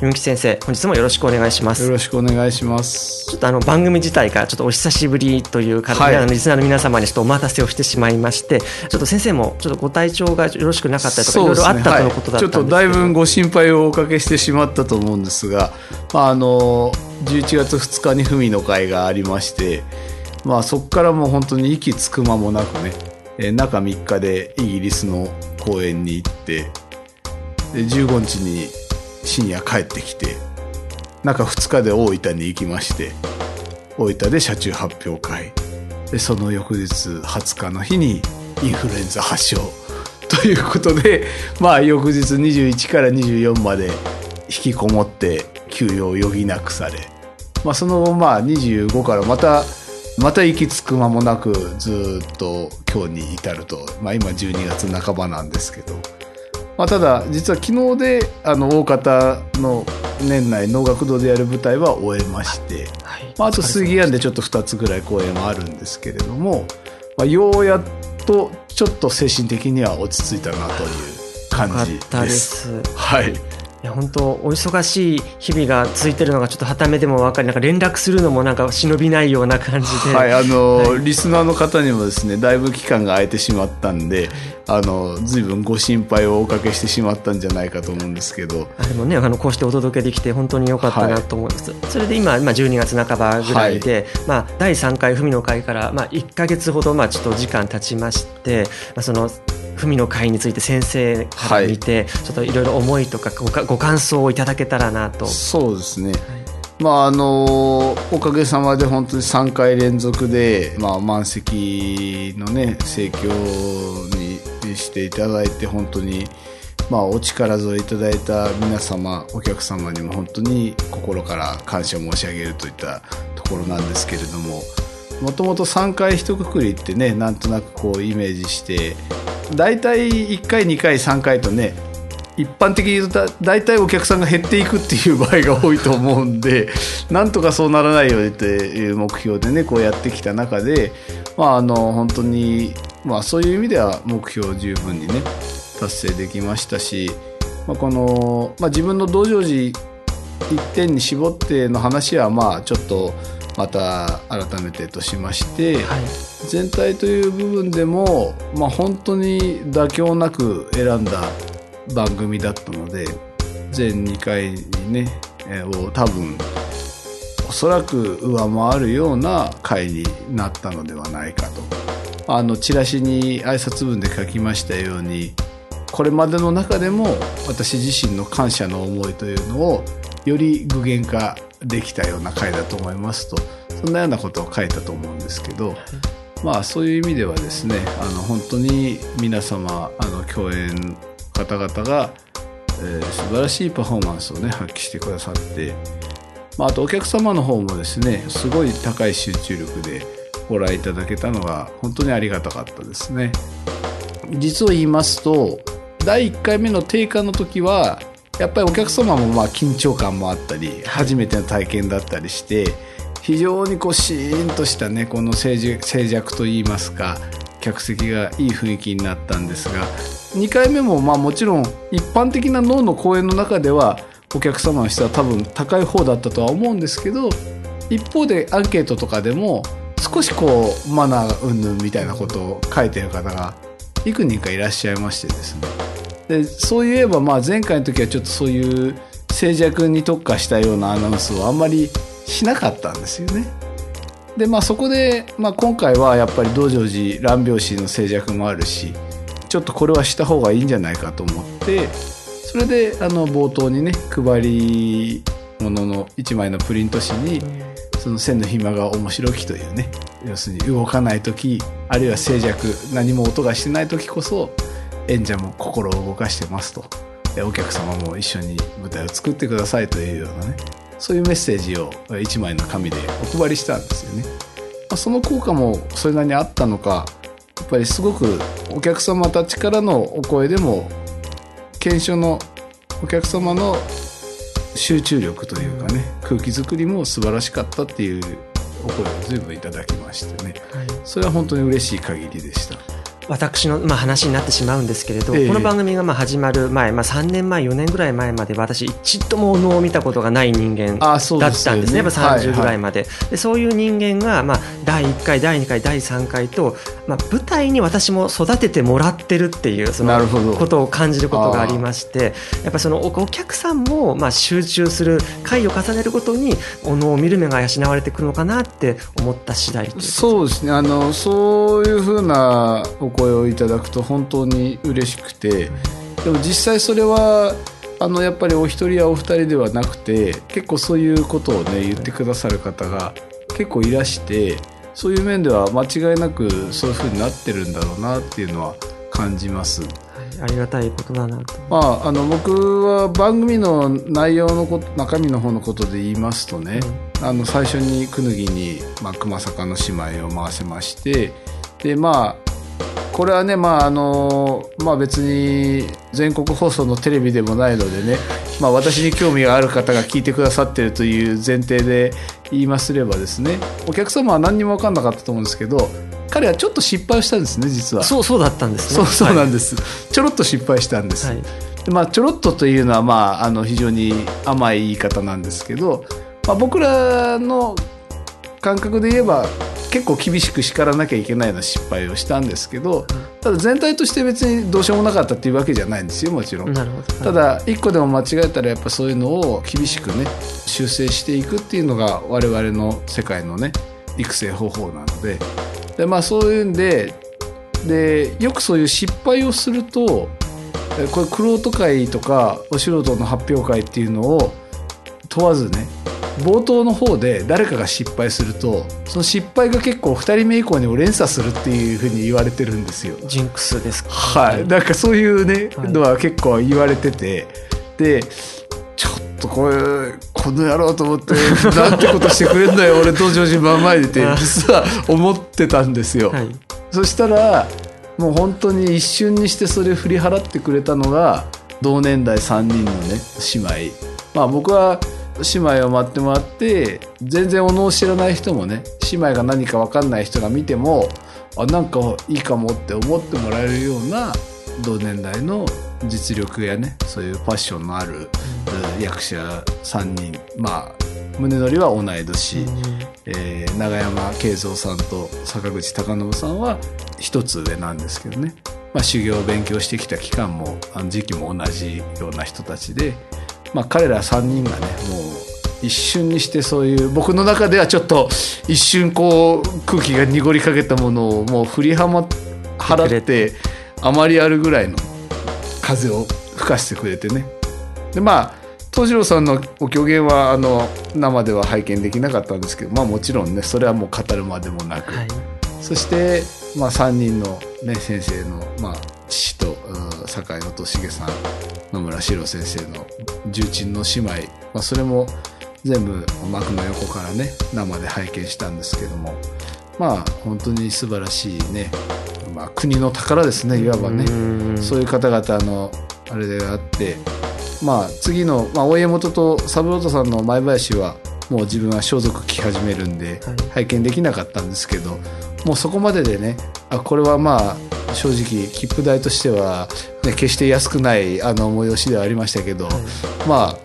文吉先生本日もよろしくお願いします。よろしくお願いします。ちょっとあの番組自体からちょっとお久しぶりという形で、はい、リスナーの皆様にちょっとお待たせをしてしまいましてちょっと先生もちょっとご体調がよろしくなかったりとか、いろいろあったとのことだったんですけど、はい、ちょっとだいぶご心配をおかけしてしまったと思うんですが、まあ、あの11月2日に文の会がありましてまあそこからもう本当に息つく間もなくね、え中3日でイギリスの公演に行ってで15日に深夜帰ってきて中2日で大分に行きまして大分で車中発表会。でその翌日20日の日にインフルエンザ発症ということで まあ翌日21から24まで引きこもって休養を余儀なくされ、まあ、そのまあ25からまたまた行き着く間もなくずっと今日に至ると、まあ、今12月半ばなんですけど、まあ、ただ実は昨日であの大方の年内能楽堂でやる舞台は終えまして、はい。まあ、あと杉庵でちょっと2つぐらい公演はあるんですけれども、まあ、ようやっとちょっと精神的には落ち着いたなという感じです。はいいや本当お忙しい日々が続いてるのがちょっとはためでも分かりなんか連絡するのもなんか忍びないような感じで。はいあの、はい、リスナーの方にもですねだいぶ期間が空いてしまったんであの随分ご心配をおかけしてしまったんじゃないかと思うんですけど。あでもねあのこうしてお届けできて本当に良かったなと思います、はい、それで今、まあ、12月半ばぐらいで、はい、まあ、第3回文の会から、まあ、1か月ほど、まあ、ちょっと時間経ちまして、まあ、その文の会について先生から見て、はい、ちょっといろいろ思いとかごご感想をいただけたらなと。そうですね、はい。まああのおかげさまで本当に3回連続で、まあ、満席のね盛況にしていただいて本当に、まあ、お力添えいただいた皆様お客様にも本当に心から感謝申し上げるといったところなんですけれどももともと3回一括りってねなんとなくこうイメージして大体1回2回3回とね一般的に言うと大体お客さんが減っていくっていう場合が多いと思うんで なんとかそうならないようにという目標でねこうやってきた中でまああの本当にまあそういう意味では目標十分にね達成できましたし、まあ、この、まあ、自分の道場寺一点に絞っての話はまあちょっとまた改めてとしまして、はい、全体という部分でも、まあ、本当に妥協なく選んだ番組だったので全2回にね、えー、を多分おそらく上回るような回になったのではないかと。あのチラシに挨拶文で書きましたようにこれまでの中でも私自身の感謝の思いというのをより具現化できたような回だと思いますとそんなようなことを書いたと思うんですけど、まあそういう意味ではですねあの本当に皆様あの共演方々が、えー、素晴らしいパフォーマンスをね発揮してくださって、まあ、あとお客様の方もですねすごい高い集中力でご覧いただけたのが本当にありがたかったですね。実を言いますと第1回目の定価の時はやっぱりお客様もまあ緊張感もあったり初めての体験だったりして非常にこうシーンとしたねこの静寂といいますか客席がいい雰囲気になったんですが2回目もまあもちろん一般的な脳の公演の中ではお客様の質は多分高い方だったとは思うんですけど一方でアンケートとかでも少しこうマナー云々みたいなことを書いてる方が幾人かいらっしゃいましてですね。でそういえばまあ前回の時はちょっとそういう静寂に特化したようなアナウンスをあんまりしなかったんですよね。でまあそこで、まあ、今回はやっぱり道成寺乱拍子の静寂もあるしちょっとこれはした方がいいんじゃないかと思ってそれであの冒頭にね配り物の1枚のプリント紙にその線の暇が面白きというね要するに動かない時あるいは静寂何も音がしてない時こそ演者も心を動かしてますとお客様も一緒に舞台を作ってくださいというようなねそういうメッセージを1枚の紙でお配りしたんですよね。まその効果もそれなりにあったのかやっぱりすごくお客様たちからのお声でも検証のお客様の集中力というかね空気作りも素晴らしかったっていうお声を随分いただきましてね、はい、それは本当に嬉しい限りでした。私の、まあ、話になってしまうんですけれど、えこの番組がまあ始まる前、まあ、3年前4年ぐらい前まで私一度もお能を見たことがない人間だったんですね。やっぱ30ぐらい。まではいはい、でそういう人間が、まあ、第1回第2回第3回と、まあ、舞台に私も育ててもらってるっていうそのことを感じることがありましてやっぱそのお客さんもまあ集中する回を重ねるごとにお能を見る目が養われてくるのかなって思った次第そうですね。あのそういうふうなお声をいただくと本当に嬉しくてでも実際それはあのやっぱりお一人やお二人ではなくて結構そういうことをね言ってくださる方が結構いらしてそういう面では間違いなくそういうふうになってるんだろうなっていうのは感じます。ありがたいことだなと。まあ、あの僕は番組の内容のこと中身の方のことで言いますとね、うん、あの最初にくぬぎに、まあ、熊坂の姉妹を回せましてでまあこれはねまああのまあ別に全国放送のテレビでもないのでね、まあ、私に興味がある方が聞いてくださってるという前提で言いますればですねお客様は何にも分かんなかったと思うんですけど彼はちょっと失敗したんですね実は。そうそうだったんですね。そうそうなんです、はい、ちょろっと失敗したんです、はい、でまあちょろっとというのはまああの非常に甘い言い方なんですけど、まあ、僕らの感覚で言えば結構厳しく叱らなきゃいけないような失敗をしたんですけど、ただ全体として別にどうしようもなかったっていうわけじゃないんですよもちろん。ただ一個でも間違えたらやっぱそういうのを厳しくね修正していくっていうのが我々の世界のね育成方法なので。で、まあ、そういうんででよくそういう失敗をするとこれ玄人会とかお素人の発表会っていうのを問わずね冒頭の方で誰かが失敗するとその失敗が結構2人目以降にも連鎖するっていうふうに言われてるんですよ。ジンクスですか、はい。なんかそういうね、はい、のは結構言われてて。でちょっとこれこの野郎と思ってなんてことしてくれんだよ 俺登場人真ん前でって実は思ってたんですよ。はい、そしたらもう本当に一瞬にしてそれ振り払ってくれたのが同年代3人のね姉妹。まあ僕は姉妹を待ってもらって全然お能を知らない人もね姉妹が何か分かんない人が見てもあなんかいいかもって思ってもらえるような同年代の実力やねそういうパッションのある役者3人まあ宗則は同い年、うん、えー、永山慶三さんと坂口孝信さんは一つ上なんですけどね、まあ、修行を勉強してきた期間もあの時期も同じような人たちでまあ、彼ら3人がねもう一瞬にしてそういう僕の中ではちょっと一瞬こう空気が濁りかけたものをもう振りはま払ってあまりあるぐらいの風を吹かしてくれてね。でまあ東次郎さんのお狂言はあの生では拝見できなかったんですけどまあもちろんねそれはもう語るまでもなく、はい、そして、まあ、3人の、ね、先生の、まあ、父と酒井音重さん野村史郎先生の重鎮の姉妹、まあ、それも全部幕の横からね生で拝見したんですけども。まあ本当に素晴らしいね、まあ、国の宝ですねいわばね。そういう方々のあれであって。まあ次の、まあ、大江元と三郎太さんの前林はもう自分は装束着始めるんで拝見できなかったんですけど、もうそこまででねあこれはまあ正直切符代としては、ね、決して安くないあの催しではありましたけど、はい、ま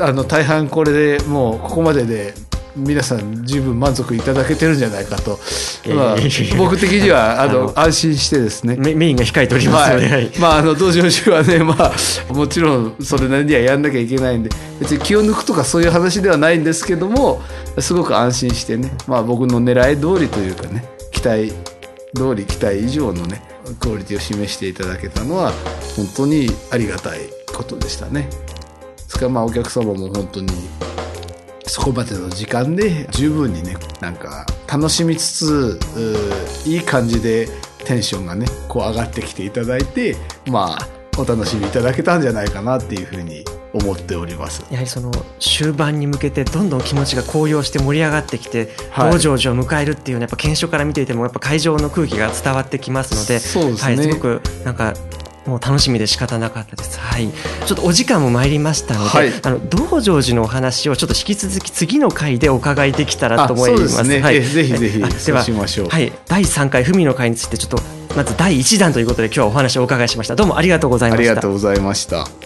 ああの大半これでもうここまでで皆さん十分満足いただけてるんじゃないかと、まあ、僕的にはあの安心してですね。メインが控えておりますので、はい、まああの道場中はねまあもちろんそれなりにはやんなきゃいけないんで別に気を抜くとかそういう話ではないんですけどもすごく安心してね、まあ、僕の狙い通りというかね期待通り期待以上のねクオリティを示していただけたのは本当にありがたいことでしたね。ですからまあお客様も本当にそこまでの時間で十分にねなんか楽しみつついい感じでテンションがねこう上がってきていただいてまあお楽しみいただけたんじゃないかなっていうふうに思っておりますやはりその終盤に向けてどんどん気持ちが高揚して盛り上がってきて、はい、道場寺を迎えるっていうのはやっぱ検証から見ていてもやっぱ会場の空気が伝わってきますのでそうです、ね、はい、すごくなんかもう楽しみで仕方なかったです。はい。ちょっとお時間も参りましたので、はい、あの道成寺のお話をちょっと引き続き次の回でお伺いできたらと思います。ね、はい、ぜひぜひ、ではしましょう。はい。第3回文の会についてちょっとまず第1弾ということで今日はお話をお伺いしました。どうもありがとうございました。ありがとうございました。